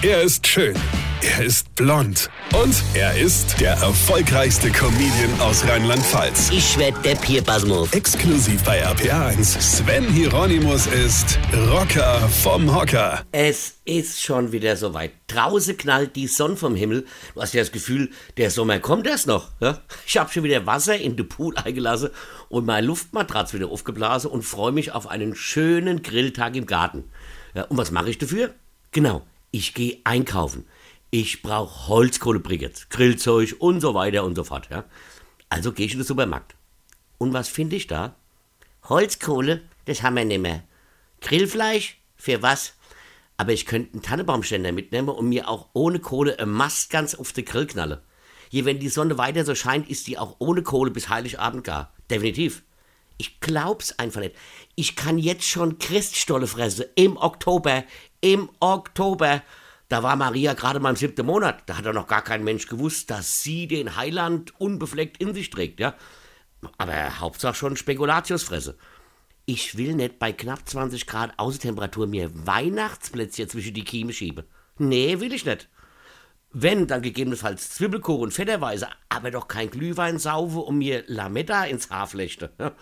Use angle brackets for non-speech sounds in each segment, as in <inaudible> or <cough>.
Er ist schön. Er ist blond. Und er ist der erfolgreichste Comedian aus Rheinland-Pfalz. Ich werd der Pierpasmus. Exklusiv bei RPA1. Sven Hieronymus ist Rocker vom Hocker. Es ist schon wieder soweit. Draußen knallt die Sonne vom Himmel. Du hast ja das Gefühl, der Sommer kommt erst noch. Ja? Ich habe schon wieder Wasser in den Pool eingelassen und meine Luftmatratze wieder aufgeblasen und freue mich auf einen schönen Grilltag im Garten. Ja, und was mache ich dafür? Genau, ich gehe einkaufen. Ich brauche Holzkohlebriketts, Grillzeug und so weiter und so fort. Ja? Also gehe ich in den Supermarkt. Und was finde ich da? Holzkohle, das haben wir nicht mehr. Grillfleisch, für was? Aber ich könnte einen Tannenbaumständer mitnehmen und mir auch ohne Kohle ein Mast ganz auf den Grill knallen. Hier, wenn die Sonne weiter so scheint, ist die auch ohne Kohle bis Heiligabend gar. Definitiv. Ich glaub's einfach nicht. Ich kann jetzt schon Christstolle fressen. Im Oktober. Im Oktober. Da war Maria gerade mal im siebten Monat. Da hat doch noch gar kein Mensch gewusst, dass sie den Heiland unbefleckt in sich trägt, ja. Aber Hauptsache schon Spekulatiusfresse. Ich will nicht bei knapp 20 Grad Außentemperatur mir Weihnachtsplätzchen zwischen die Kieme schieben. Nee, will ich nicht. Wenn, dann gegebenenfalls Zwiebelkuchen fetterweise, aber doch kein Glühwein saufe und mir Lametta ins Haar flechte. <laughs>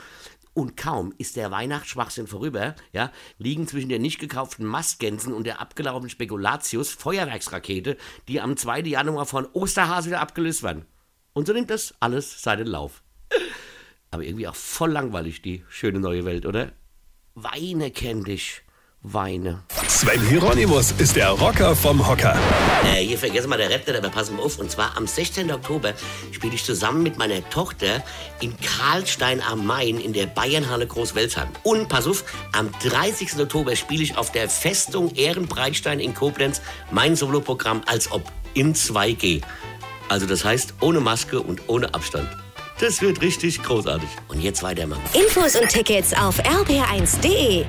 Und kaum ist der Weihnachtsschwachsinn vorüber, ja, liegen zwischen der nicht gekauften Mastgänsen und der abgelaufenen Spekulatius Feuerwerksrakete, die am 2. Januar von Osterhase wieder abgelöst werden. Und so nimmt das alles seinen Lauf. Aber irgendwie auch voll langweilig, die schöne neue Welt, oder? Weine kenn dich. Weine. Sven Hieronymus ist der Rocker vom Hocker. Äh, hier vergessen wir der Rap nicht, aber passen wir auf. Und zwar am 16. Oktober spiele ich zusammen mit meiner Tochter in Karlstein am Main in der Bayernhalle Großwelsheim. Und pass auf, am 30. Oktober spiele ich auf der Festung Ehrenbreitstein in Koblenz mein Soloprogramm als ob in 2G. Also das heißt ohne Maske und ohne Abstand. Das wird richtig großartig. Und jetzt weiter, Mann. Infos und Tickets auf rb1.de.